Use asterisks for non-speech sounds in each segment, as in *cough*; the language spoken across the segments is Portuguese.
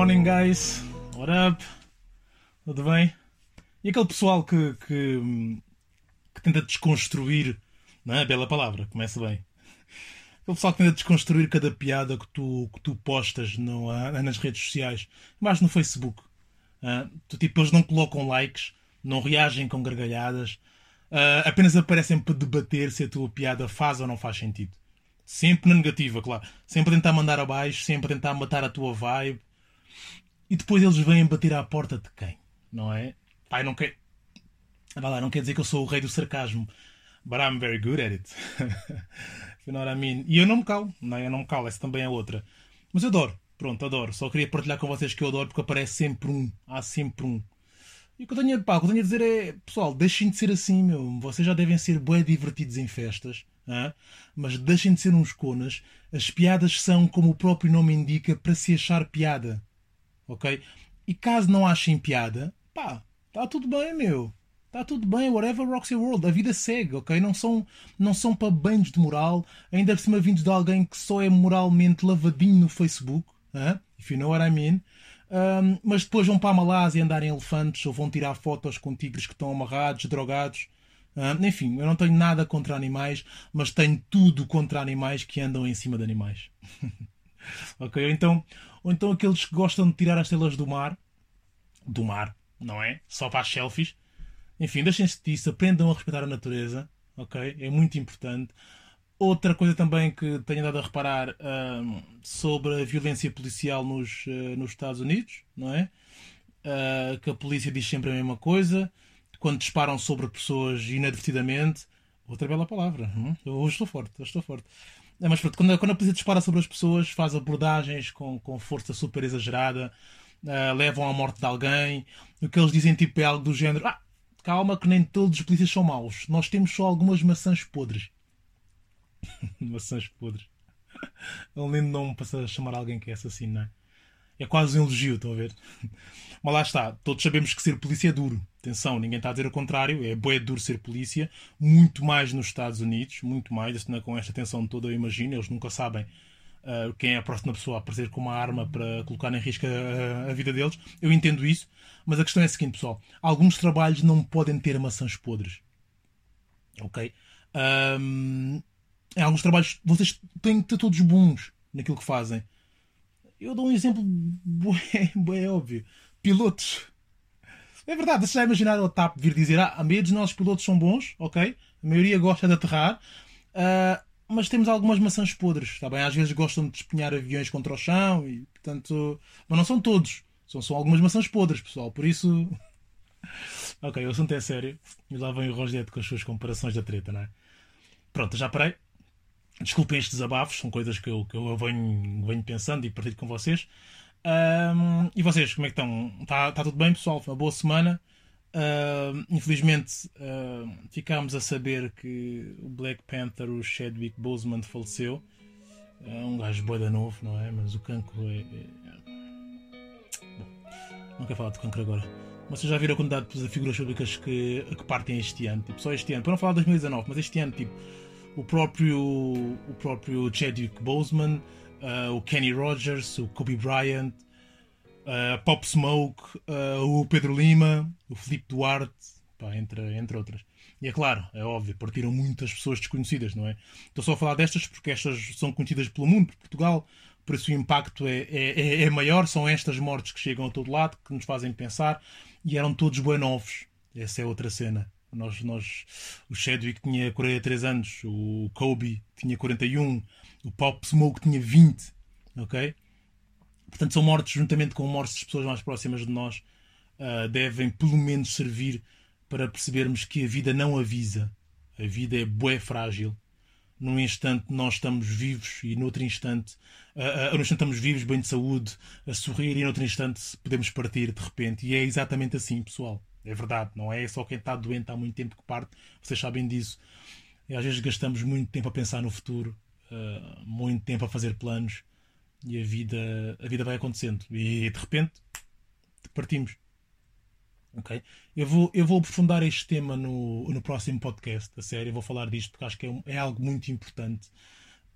morning, guys. What up? Tudo bem? E aquele pessoal que, que, que tenta desconstruir, não é? Bela palavra, começa bem. Aquele pessoal que tenta desconstruir cada piada que tu, que tu postas no, ah, nas redes sociais, mais no Facebook. Uh, tu, tipo, eles não colocam likes, não reagem com gargalhadas, uh, apenas aparecem para debater se a tua piada faz ou não faz sentido. Sempre na negativa, claro. Sempre a tentar mandar abaixo, sempre a tentar matar a tua vibe. E depois eles vêm bater à porta de quem? Não é? Pai, não quer. Lá, não quer dizer que eu sou o rei do sarcasmo. But I'm very good at it. *laughs* you know what I mean? E eu não me calo. Não, é? eu não me calo. Essa também é outra. Mas eu adoro. Pronto, adoro. Só queria partilhar com vocês que eu adoro porque aparece sempre um. Há sempre um. E o que eu tenho, pá, o que tenho a dizer é, pessoal, deixem de ser assim, meu. Vocês já devem ser bué divertidos em festas. Hein? Mas deixem de ser uns conas. As piadas são, como o próprio nome indica, para se achar piada. Ok? E caso não achem piada, pá, está tudo bem, meu. Está tudo bem, whatever your world. A vida segue, ok? Não são, não são para banhos de moral, ainda por cima vindos de alguém que só é moralmente lavadinho no Facebook. Hein? If you know what I mean. Um, mas depois vão para a Malásia andar em elefantes ou vão tirar fotos com tigres que estão amarrados, drogados. Uh, enfim, eu não tenho nada contra animais, mas tenho tudo contra animais que andam em cima de animais. *laughs* *laughs* ok? Ou então, ou então aqueles que gostam de tirar as telas do mar, do mar, não é? Só para as selfies. Enfim, deixem-se disso, aprendam a respeitar a natureza, ok? É muito importante. Outra coisa também que tenho dado a reparar uh, sobre a violência policial nos, uh, nos Estados Unidos, não é? Uh, que a polícia diz sempre a mesma coisa quando disparam sobre pessoas inadvertidamente. Outra bela palavra. Hum? Eu hoje estou forte, hoje estou forte. É, mas pronto, quando, quando a polícia dispara sobre as pessoas, faz abordagens com, com força super exagerada, uh, levam à morte de alguém. O que eles dizem tipo é algo do género: ah, calma, que nem todos os polícias são maus. Nós temos só algumas maçãs podres. *laughs* maçãs podres. *laughs* É um lindo nome para chamar alguém que é assassino, não é? É quase um elogio, estão a ver? *laughs* Mas lá está, todos sabemos que ser polícia é duro. Atenção, ninguém está a dizer o contrário, é bué duro ser polícia, muito mais nos Estados Unidos, muito mais, com esta tensão toda, eu imagino, eles nunca sabem uh, quem é a próxima pessoa a aparecer com uma arma para colocar em risco a, a, vida deles. Eu entendo isso, mas a questão é a seguinte, pessoal: alguns trabalhos não podem ter maçãs podres. Ok? Um, em alguns trabalhos vocês têm que ter todos bons naquilo que fazem. Eu dou um exemplo bem, *laughs* bem óbvio. Pilotos. É verdade, você já imaginar o TAP vir dizer ah, a maioria dos nossos pilotos são bons, ok? A maioria gosta de aterrar, uh, mas temos algumas maçãs podres, está bem? Às vezes gostam de despenhar aviões contra o chão, e portanto. Mas não são todos. São só algumas maçãs podres, pessoal. Por isso. *laughs* ok, o assunto é sério. E lá vem o Rogério com as suas comparações da treta, não é? Pronto, já parei. Desculpem estes desabafos, são coisas que eu, que eu venho, venho pensando e partilho com vocês. Um, e vocês, como é que estão? Está tá tudo bem, pessoal? Uma boa semana. Uh, infelizmente, uh, ficámos a saber que o Black Panther, o Chadwick Boseman, faleceu. É um gajo boida novo, não é? Mas o cancro é. é... Bom, não quero falar de cancro agora. Vocês já viram a quantidade de figuras públicas que, que partem este ano? Tipo, só este ano. Para não falar de 2019, mas este ano, tipo o próprio, o próprio Chadwick Boseman, uh, o Kenny Rogers, o Kobe Bryant, uh, Pop Smoke, uh, o Pedro Lima, o Felipe Duarte, pá, entre, entre outras. E é claro, é óbvio, partiram muitas pessoas desconhecidas, não é? Estou só a falar destas porque estas são conhecidas pelo mundo, por Portugal, por isso o impacto é, é, é, é maior. São estas mortes que chegam a todo lado, que nos fazem pensar, e eram todos bem novos. Essa é outra cena. Nós, nós, o Chadwick tinha 43 anos, o Kobe tinha 41, o Pop Smoke tinha 20, ok? Portanto, são mortes juntamente com mortes de pessoas mais próximas de nós, uh, devem pelo menos servir para percebermos que a vida não avisa. A vida é bué frágil. Num instante nós estamos vivos e noutro instante, uh, uh, num instante estamos vivos, bem de saúde, a sorrir e noutro instante podemos partir de repente. E é exatamente assim, pessoal. É verdade, não é só quem está doente há muito tempo que parte, vocês sabem disso. E às vezes gastamos muito tempo a pensar no futuro, uh, muito tempo a fazer planos e a vida, a vida vai acontecendo. E de repente partimos. Ok? Eu vou, eu vou aprofundar este tema no, no próximo podcast, a sério. Eu vou falar disto porque acho que é, é algo muito importante.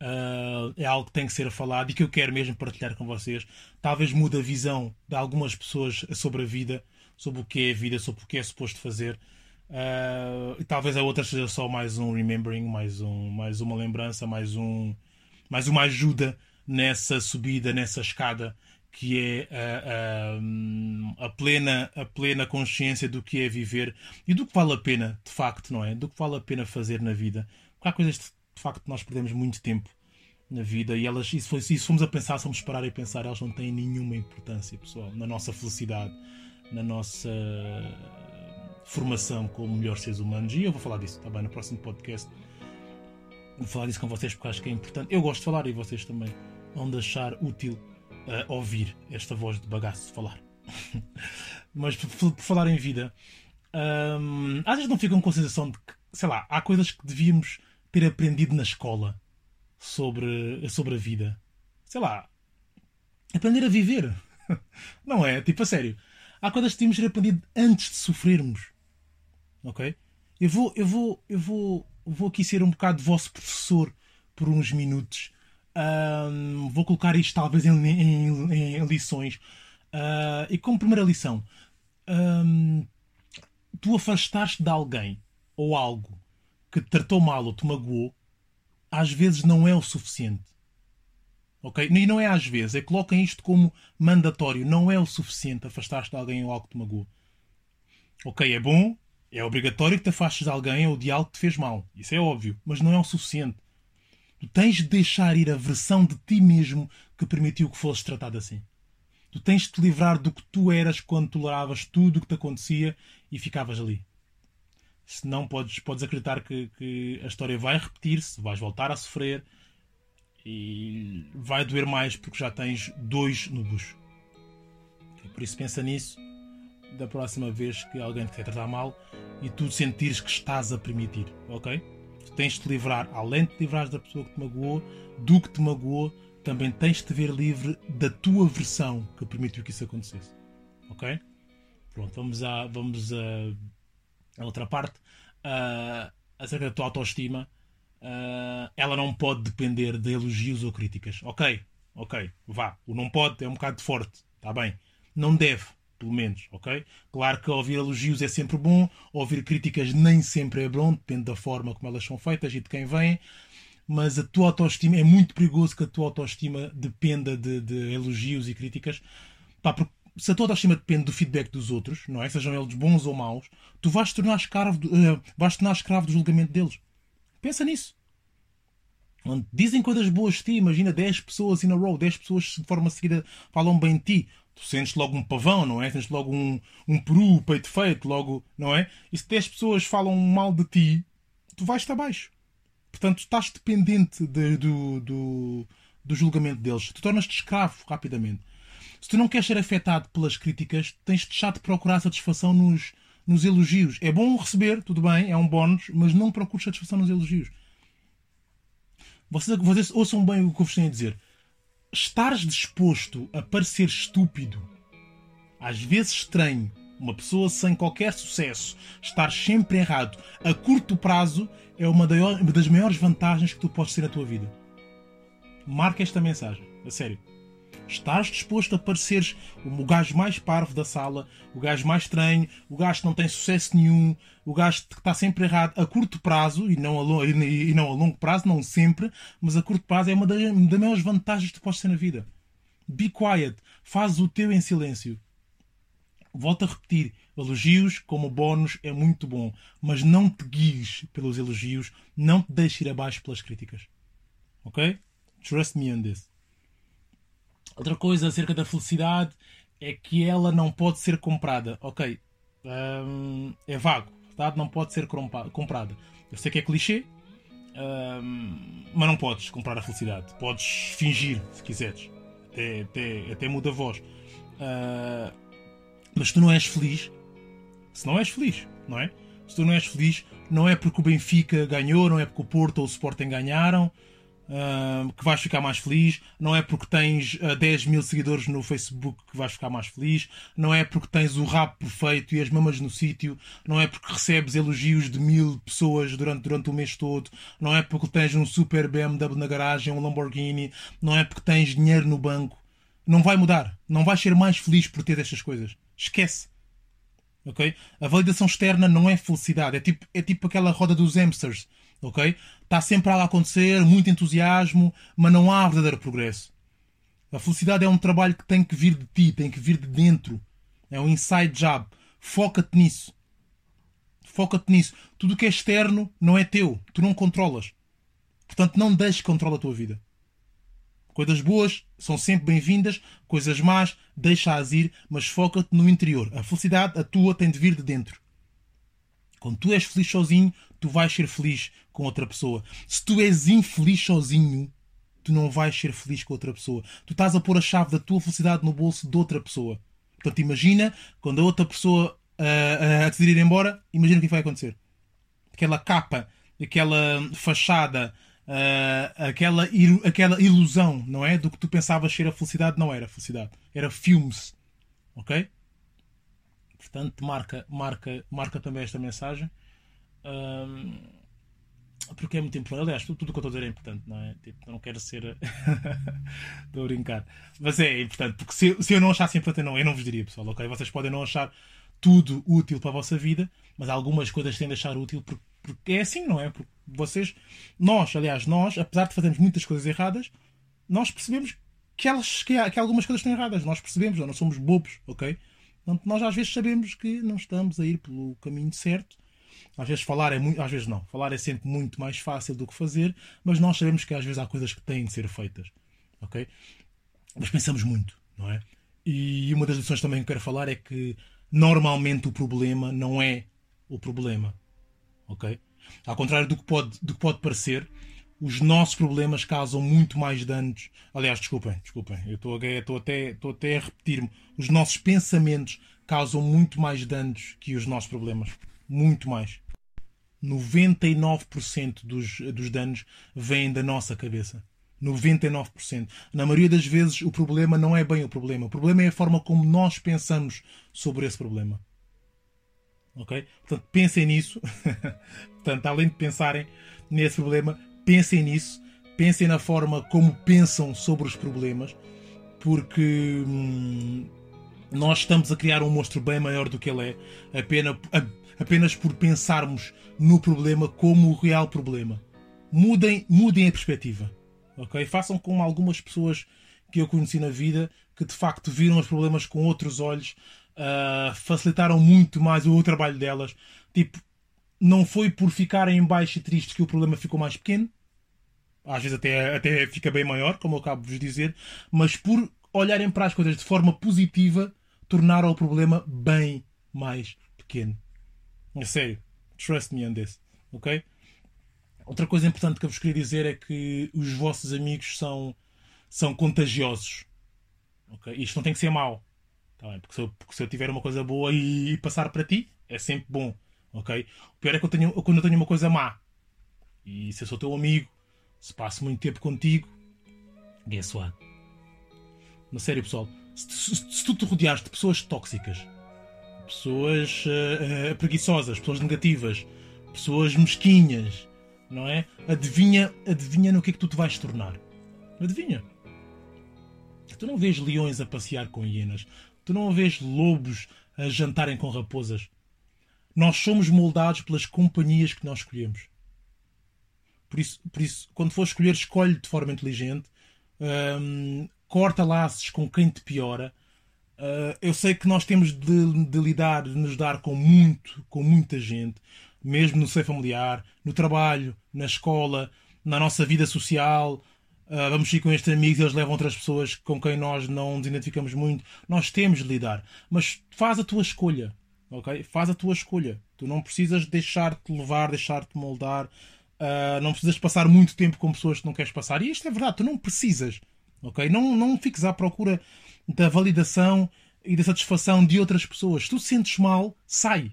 Uh, é algo que tem que ser falado e que eu quero mesmo partilhar com vocês. Talvez mude a visão de algumas pessoas sobre a vida, sobre o que é a vida, sobre o que é suposto fazer. Uh, e talvez a outra seja só mais um remembering, mais, um, mais uma lembrança, mais, um, mais uma ajuda nessa subida, nessa escada que é a, a, a, plena, a plena consciência do que é viver e do que vale a pena, de facto, não é? Do que vale a pena fazer na vida. Porque há coisas, de, de facto, nós perdemos muito tempo na vida e elas, se, se fomos a pensar, se formos parar e pensar, elas não têm nenhuma importância, pessoal, na nossa felicidade, na nossa formação como melhores seres humanos. E eu vou falar disso também no próximo podcast. Vou falar disso com vocês porque acho que é importante. Eu gosto de falar e vocês também vão deixar útil uh, ouvir esta voz de bagaço falar. *laughs* Mas por, por, falar em vida, um, às vezes não ficam com a sensação de que, sei lá, há coisas que devíamos ter aprendido na escola sobre, sobre a vida. Sei lá, aprender a viver. *laughs* Não é? Tipo, a sério. Há coisas que devíamos ter aprendido antes de sofrermos. Ok? Eu vou, eu vou, eu vou, vou aqui ser um bocado vosso professor por uns minutos um, vou colocar isto talvez em, em, em lições. Uh, e como primeira lição, um, tu afastaste de alguém ou algo que te tratou mal ou te magoou, às vezes não é o suficiente. Ok? E não é às vezes, é coloquem isto como mandatório. Não é o suficiente afastar-te de alguém ou algo que te magoou. Ok, é bom, é obrigatório que te afastes de alguém ou de algo que te fez mal. Isso é óbvio, mas não é o suficiente. Tu tens de deixar ir a versão de ti mesmo que permitiu que fosses tratado assim. Tu tens de te livrar do que tu eras quando toleravas tudo o que te acontecia e ficavas ali. Senão podes, podes acreditar que, que a história vai repetir-se, vais voltar a sofrer e vai doer mais porque já tens dois no bucho. Por isso pensa nisso da próxima vez que alguém te quer tratar mal e tu sentires que estás a permitir, ok? tens de te livrar, além de te livrar da pessoa que te magoou, do que te magoou, também tens de te ver livre da tua versão que permitiu que isso acontecesse. Ok? Pronto, vamos a, vamos a, a outra parte. Uh, acerca da tua autoestima. Uh, ela não pode depender de elogios ou críticas. Ok, ok, vá. O não pode é um bocado forte, está bem. Não deve pelo menos, ok? Claro que ouvir elogios é sempre bom, ouvir críticas nem sempre é bom, depende da forma como elas são feitas e de quem vem, mas a tua autoestima, é muito perigoso que a tua autoestima dependa de, de elogios e críticas, Pá, porque se a tua autoestima depende do feedback dos outros, não é? Sejam eles bons ou maus, tu vais tornar escravo uh, vais tornar escravo do julgamento deles. Pensa nisso. Dizem coisas boas de ti, imagina 10 pessoas in a row, 10 pessoas de forma seguida falam bem de ti tu sentes logo um pavão, não é? Sentes logo um, um peru, peito feito, logo, não é? E se 10 pessoas falam mal de ti, tu vais estar baixo. Portanto, estás dependente de, do, do, do julgamento deles. Tu tornas-te escravo rapidamente. Se tu não queres ser afetado pelas críticas, tens de deixar de procurar satisfação nos, nos elogios. É bom receber, tudo bem, é um bónus, mas não procures satisfação nos elogios. Vocês, vocês ouçam bem o que eu vos tenho a dizer estares disposto a parecer estúpido, às vezes estranho, uma pessoa sem qualquer sucesso, estar sempre errado a curto prazo é uma das maiores vantagens que tu podes ter na tua vida. Marca esta mensagem, a sério. Estás disposto a pareceres o gajo mais parvo da sala, o gajo mais estranho, o gajo que não tem sucesso nenhum, o gajo que está sempre errado a curto prazo e não a, longo, e não a longo prazo, não sempre, mas a curto prazo é uma das, das maiores vantagens que tu podes ter na vida. Be quiet, faz o teu em silêncio. Volto a repetir, elogios como bónus é muito bom, mas não te guies pelos elogios, não te deixes ir abaixo pelas críticas. Ok? Trust me on this. Outra coisa acerca da felicidade é que ela não pode ser comprada. Ok, um, é vago, verdade? Não pode ser comprada. Eu sei que é clichê, um, mas não podes comprar a felicidade. Podes fingir, se quiseres. Até, até, até muda a voz. Uh, mas tu não és feliz, se não és feliz, não é? Se tu não és feliz, não é porque o Benfica ganhou, não é porque o Porto ou o Sporting ganharam, uh, que vais ficar mais feliz, não é porque tens uh, 10 mil seguidores no Facebook que vais ficar mais feliz, não é porque tens o rabo perfeito e as mamas no sítio, não é porque recebes elogios de mil pessoas durante, durante o mês todo, não é porque tens um super BMW na garagem, um Lamborghini, não é porque tens dinheiro no banco. Não vai mudar. Não vais ser mais feliz por ter estas coisas. Esquece. Ok? A validação externa não é felicidade. É tipo, é tipo aquela roda dos hamsters ok? Está sempre algo a acontecer, muito entusiasmo, mas não há verdadeiro progresso. A felicidade é um trabalho que tem que vir de ti, tem que vir de dentro. É um inside job. Foca-te nisso. Foca-te nisso. Tudo o que é externo não é teu. Tu não controlas. Portanto, não deixes que controle a tua vida. Coisas boas são sempre bem-vindas, coisas más, deixa-as ir, mas foca-te no interior. A felicidade, a tua, tem de vir de dentro. Quando tu és feliz sozinho, tu vais ser feliz com outra pessoa. Se tu és infeliz sozinho, tu não vais ser feliz com outra pessoa. Tu estás a pôr a chave da tua felicidade no bolso de outra pessoa. Portanto, imagina quando a outra pessoa uh, uh, decidir ir embora, imagina o que vai acontecer. Aquela capa, aquela fachada, uh, aquela, aquela ilusão, não é? Do que tu pensavas ser a felicidade, não era felicidade. Era filmes. Ok? Portanto, marca, marca, marca também esta mensagem. Um, porque é muito importante. Aliás, tudo o que eu estou a dizer é importante, não é? Tipo, não quero ser. *laughs* estou a brincar. Mas é importante, porque se, se eu não achasse importante, não, eu não vos diria, pessoal, ok? Vocês podem não achar tudo útil para a vossa vida, mas algumas coisas têm de achar útil porque, porque é assim, não é? Porque vocês, nós, aliás, nós, apesar de fazermos muitas coisas erradas, nós percebemos que, elas, que, que algumas coisas estão erradas. Nós percebemos, não somos bobos, ok? Portanto, nós às vezes sabemos que não estamos a ir pelo caminho certo às vezes falar é muito, às vezes não. Falar é sempre muito mais fácil do que fazer, mas nós sabemos que às vezes há coisas que têm de ser feitas, ok? Mas pensamos muito, não é? E uma das lições também que quero falar é que normalmente o problema não é o problema, ok? Ao contrário do que pode, do que pode parecer, os nossos problemas causam muito mais danos. Aliás, desculpem, desculpem, eu estou, até, até a repetir-me. Os nossos pensamentos causam muito mais danos que os nossos problemas. Muito mais. 99% dos, dos danos vêm da nossa cabeça. 99%. Na maioria das vezes, o problema não é bem o problema. O problema é a forma como nós pensamos sobre esse problema. Ok? Portanto, pensem nisso. *laughs* Portanto, além de pensarem nesse problema, pensem nisso. Pensem na forma como pensam sobre os problemas. Porque hum, nós estamos a criar um monstro bem maior do que ele é. Apenas, apenas por pensarmos no problema como o real problema. Mudem, mudem a perspectiva. ok? Façam como algumas pessoas que eu conheci na vida que de facto viram os problemas com outros olhos, uh, facilitaram muito mais o trabalho delas. Tipo, não foi por ficarem em baixo e tristes que o problema ficou mais pequeno. Às vezes até, até fica bem maior, como eu acabo de vos dizer, mas por olharem para as coisas de forma positiva, tornaram o problema bem mais pequeno. É sério. Trust me on this. Ok? Outra coisa importante que eu vos queria dizer é que os vossos amigos são, são contagiosos. Ok? Isto não tem que ser mau. Tá? Porque, se eu, porque se eu tiver uma coisa boa e, passar para ti, é sempre bom. Ok? O pior é que eu tenho, quando eu tenho uma coisa má. E se eu sou teu amigo, se passo muito tempo contigo, guess what? Na sério, pessoal. Se, se, se tu te rodeares de pessoas tóxicas pessoas uh, uh, preguiçosas, pessoas negativas, pessoas mesquinhas, não é? Adivinha, adivinha no que é que tu te vais tornar. Adivinha. Tu não vês leões a passear com hienas. Tu não vês lobos a jantarem com raposas. Nós somos moldados pelas companhias que nós escolhemos. Por isso, por isso quando for escolher, escolhe de forma inteligente. Corta laços com quem te piora Uh, eu sei que nós temos de, de, lidar, de nos dar com muito, com muita gente, mesmo no seio familiar, no trabalho, na escola, na nossa vida social. Uh, vamos ir com estes amigos, eles levam outras pessoas com quem nós não nos identificamos muito. Nós temos de lidar, mas faz a tua escolha, ok? Faz a tua escolha. Tu não precisas deixar-te levar, deixar-te moldar. Uh, não precisas passar muito tempo com pessoas que não queres passar. E isto é verdade, tu não precisas, ok? Não, não fiques à procura da validação e da satisfação de outras pessoas. Se tu sentes mal, sai.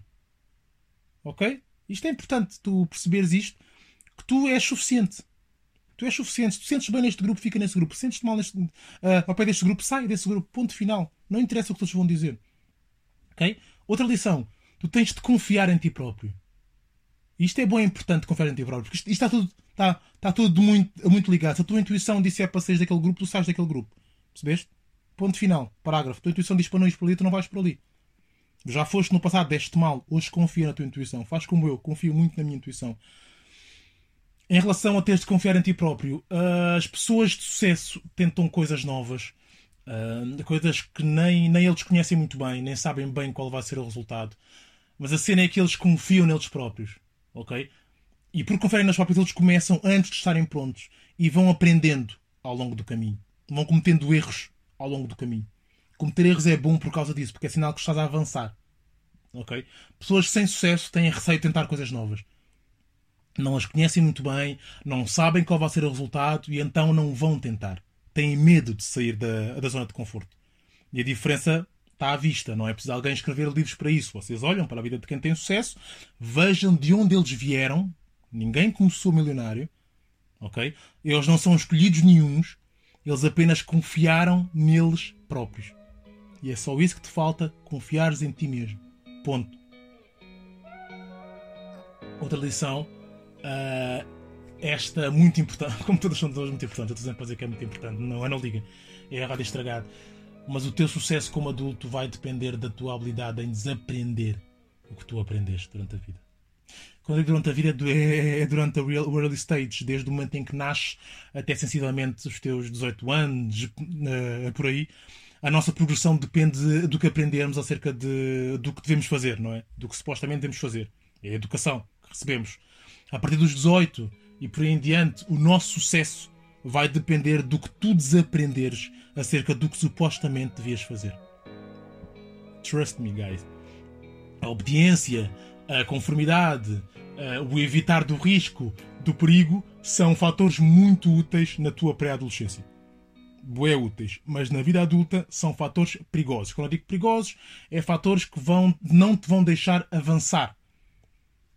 Ok? Isto é importante, tu perceberes isto, que tu és suficiente. Tu és suficiente. Se tu sentes bem neste grupo, fica nesse grupo. Se sentes mal neste, uh, ao pé deste grupo, sai desse grupo. Ponto final. Não interessa o que todos vão dizer. Ok? Outra lição. Tu tens de confiar em ti próprio. Isto é bom e importante confiar em ti próprio. Porque isto, isto está tudo, está, está tudo muito, muito ligado. Se a tua intuição disse é para sair daquele grupo, tu sais daquele grupo. Percebeste? Ponto final. Parágrafo. A tua intuição diz para não ir por ali, tu não vais por ali. Já foste no passado, deste mal. Hoje confia na tua intuição. Faz como eu. Confio muito na minha intuição. Em relação a teres de confiar em ti próprio, as pessoas de sucesso tentam coisas novas. Uh, coisas que nem, nem eles conhecem muito bem, nem sabem bem qual vai ser o resultado. Mas a cena é que eles confiam neles próprios. Ok? E por confiarem nas próprias, eles começam antes de estarem prontos e vão aprendendo ao longo do caminho. Vão cometendo erros ao longo do caminho. Cometer erros é bom por causa disso, porque é sinal que estás a avançar. Ok? Pessoas sem sucesso têm receio de tentar coisas novas. Não as conhecem muito bem, não sabem qual vai ser o resultado e então não vão tentar. Têm medo de sair da, da zona de conforto. E a diferença está à vista, não é preciso alguém escrever livros para isso. Vocês olham para a vida de quem tem sucesso, vejam de onde eles vieram. Ninguém começou milionário, ok? Eles não são escolhidos nenhums, eles apenas confiaram neles próprios. E é só isso que te falta: confiares em ti mesmo. Ponto. Outra lição, uh, esta muito importante, *laughs* como todas são todas muito importantes, eu estou sempre a dizer que é muito importante, não é não liga, é a rádio estragado. Mas o teu sucesso como adulto vai depender da tua habilidade em desaprender o que tu aprendeste durante a vida. Quando digo durante a vida, é, é durante a real, early stage, desde o momento em que nasces até sensivelmente os teus 18 anos, uh, por aí. A nossa progressão depende do que aprendermos acerca de, do que devemos fazer, não é? Do que supostamente devemos fazer. É a educação que recebemos. A partir dos 18 e por aí em diante, o nosso sucesso vai depender do que tu desaprenderes acerca do que supostamente devias fazer. Trust me, guys. A obediência, a conformidade, o evitar do risco, do perigo, são fatores muito úteis na tua pré-adolescência. Bué úteis, mas na vida adulta são fatores perigosos. Quando eu digo perigosos, é fatores que vão, não te vão deixar avançar.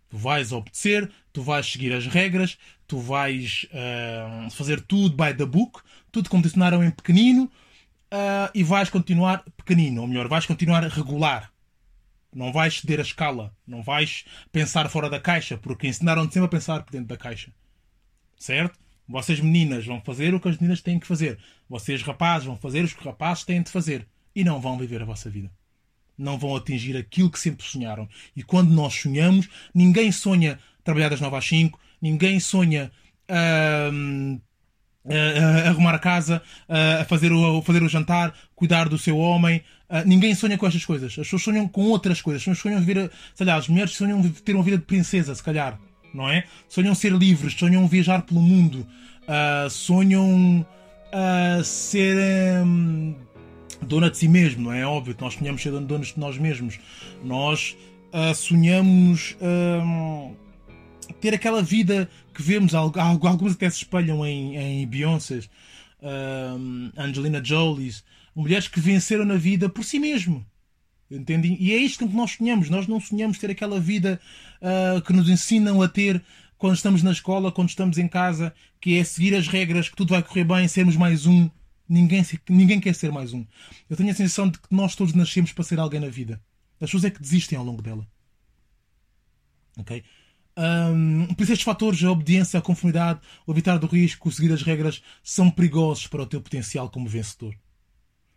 Tu vais obedecer, tu vais seguir as regras, tu vais uh, fazer tudo by the book, tudo como te ensinaram em pequenino, uh, e vais continuar pequenino, ou melhor, vais continuar regular. Não vais ceder a escala, não vais pensar fora da caixa, porque ensinaram-te sempre a pensar por dentro da caixa. Certo? Vocês meninas vão fazer o que as meninas têm que fazer. Vocês rapazes vão fazer o que os rapazes têm de fazer. E não vão viver a vossa vida não vão atingir aquilo que sempre sonharam. E quando nós sonhamos, ninguém sonha trabalhar das 9 às 5, ninguém sonha uh, uh, arrumar a casa, uh, fazer o, fazer o jantar, cuidar do seu homem. ninguém sonha com estas coisas. As pessoas sonham com outras coisas. As pessoas sonham viver, sei lá, as mulheres sonham ter uma vida de princesa, se calhar, não é? Sonham ser livres, sonham viajar pelo mundo, sonham ser. Um, dona de si mesmo, não é óbvio que nós sonhamos ser donos de nós mesmos. Nós uh, sonhamos uh, ter aquela vida que vemos, algumas até se espelham em, em Beyoncé, uh, Angelina Jolie, mulheres que venceram na vida por si mesmo. Entendem? E é isto que nós sonhamos. Nós não sonhamos ter aquela vida que nos ensinam a ter quando estamos na escola, quando estamos em casa, que é seguir as regras, que tudo vai correr bem, sermos mais um. Ninguém, ninguém quer ser mais um. Eu tenho a sensação de que nós todos nascemos para ser alguém na vida. As pessoas é que desistem ao longo dela. Ok? Um, por isso estes fatores, a obediência, a conformidade, o evitar do risco, o seguir as regras, são perigosos para o teu potencial como vencedor.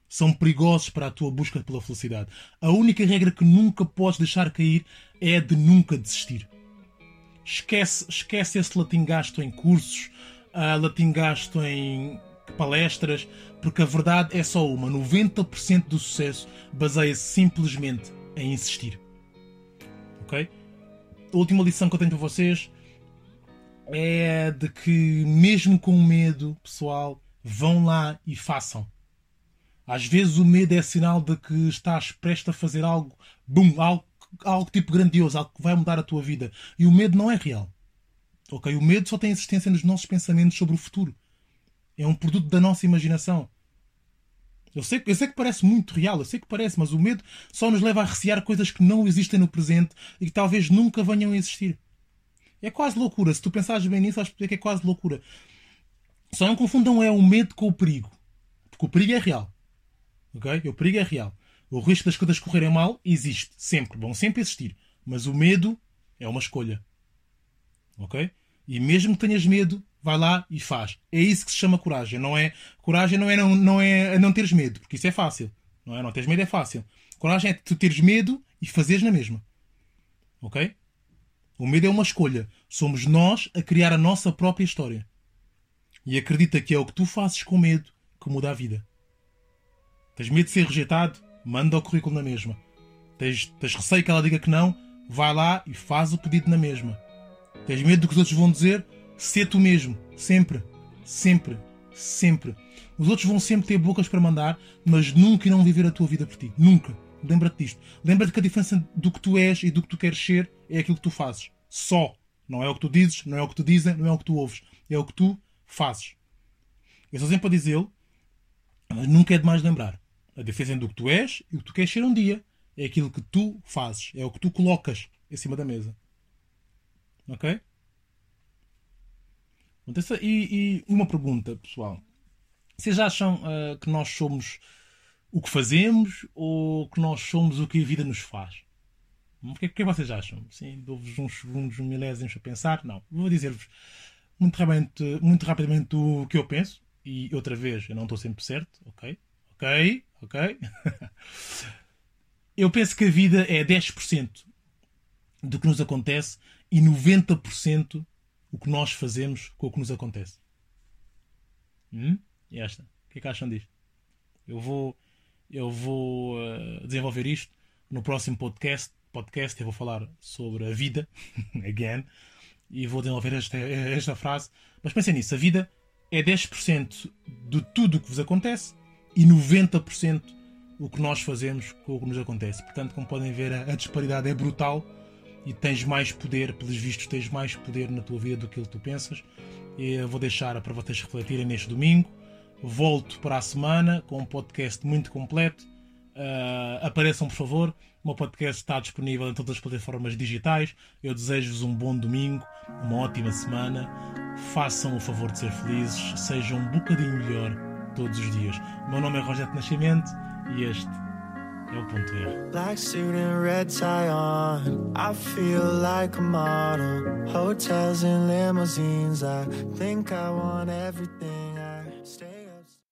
São perigosos para a tua busca pela felicidade. A única regra que nunca podes deixar cair é a de nunca desistir. Esquece, esquece esse latim gasto em cursos, uh, latim gasto em palestras, porque a verdade é só uma: 90% do sucesso baseia-se simplesmente em insistir. Ok? A última lição que eu tenho para vocês é de que, mesmo com medo, pessoal, vão lá e façam. Às vezes o medo é sinal de que estás prestes a fazer algo, boom, algo, algo tipo grandioso, algo que vai mudar a tua vida. E o medo não é real. Ok? O medo só tem existência nos nossos pensamentos sobre o futuro. É um produto da nossa imaginação. Eu sei, eu sei que parece muito real, eu sei que parece, mas o medo só nos leva a recear coisas que não existem no presente e que talvez nunca venham a existir. É quase loucura. Se tu pensares bem nisso, perceber que é quase loucura. Só não confundam é o medo com o perigo. Porque o perigo é real. Ok? O perigo é real. O risco das coisas correrem mal existe. Sempre. Vão sempre existir. Mas o medo é uma escolha. Ok? E mesmo que tenhas medo, vai lá e faz. É isso que se chama coragem. Não é, coragem não é não, não, é não teres medo. Porque isso é fácil. Não é? Não teres medo é fácil. Coragem é tu teres medo e fazeres na mesma. Ok? O medo é uma escolha. Somos nós a criar a nossa própria história. E acredita que é o que tu fazes com medo que muda a vida. Tens medo de ser rejeitado? Manda o currículo na mesma. Tens, tens receio que ela diga que não? Vai lá e faz o pedido na mesma. Tens medo do que os outros vão dizer? Sê tu mesmo. Sempre. Sempre. Sempre. Os outros vão sempre ter bocas para mandar, mas nunca irão viver a tua vida por ti. Nunca. Lembra-te disto. Lembra-te que a diferença do que tu és e do que tu queres ser é aquilo que tu fazes. Só. Não é o que tu dizes, não é o que tu dizem, não é o que tu ouves. É o que tu fazes. Eu sou sempre a dizê-lo, mas nunca é demais lembrar. A diferença entre o que tu és e o que tu queres ser um dia é aquilo que tu fazes. É o que tu colocas em cima da mesa. Ok? E, e uma pergunta, pessoal. Vocês acham uh, que nós somos o que fazemos ou que nós somos o que a vida nos faz? O que, é que vocês acham? Sim, dou-vos uns segundos, um milésimos a pensar? Não. Vou dizer-vos muito rapidamente, muito rapidamente o que eu penso. E outra vez, eu não estou sempre certo. Ok? Ok? Ok? *laughs* eu penso que a vida é 10% do que nos acontece e 90% o que nós fazemos com o que nos acontece. Hum? E esta? O que é que acham disto? Eu vou, eu vou uh, desenvolver isto no próximo podcast. Podcast eu vou falar sobre a vida, *laughs* again, e vou desenvolver esta, esta frase. Mas pensem nisso: a vida é 10% de tudo o que vos acontece e 90% o que nós fazemos com o que nos acontece. Portanto, como podem ver, a, a disparidade é brutal e tens mais poder, pelos vistos, tens mais poder na tua vida do que tu pensas. Eu vou deixar para vocês refletirem neste domingo. Volto para a semana com um podcast muito completo. Uh, apareçam, por favor. O meu podcast está disponível em todas as plataformas digitais. Eu desejo-vos um bom domingo, uma ótima semana. Façam o favor de ser felizes, sejam um bocadinho melhor todos os dias. O meu nome é Rogério Nascimento e este. Black suit and red tie on. I feel like a model. Hotels and limousines. I think I want everything.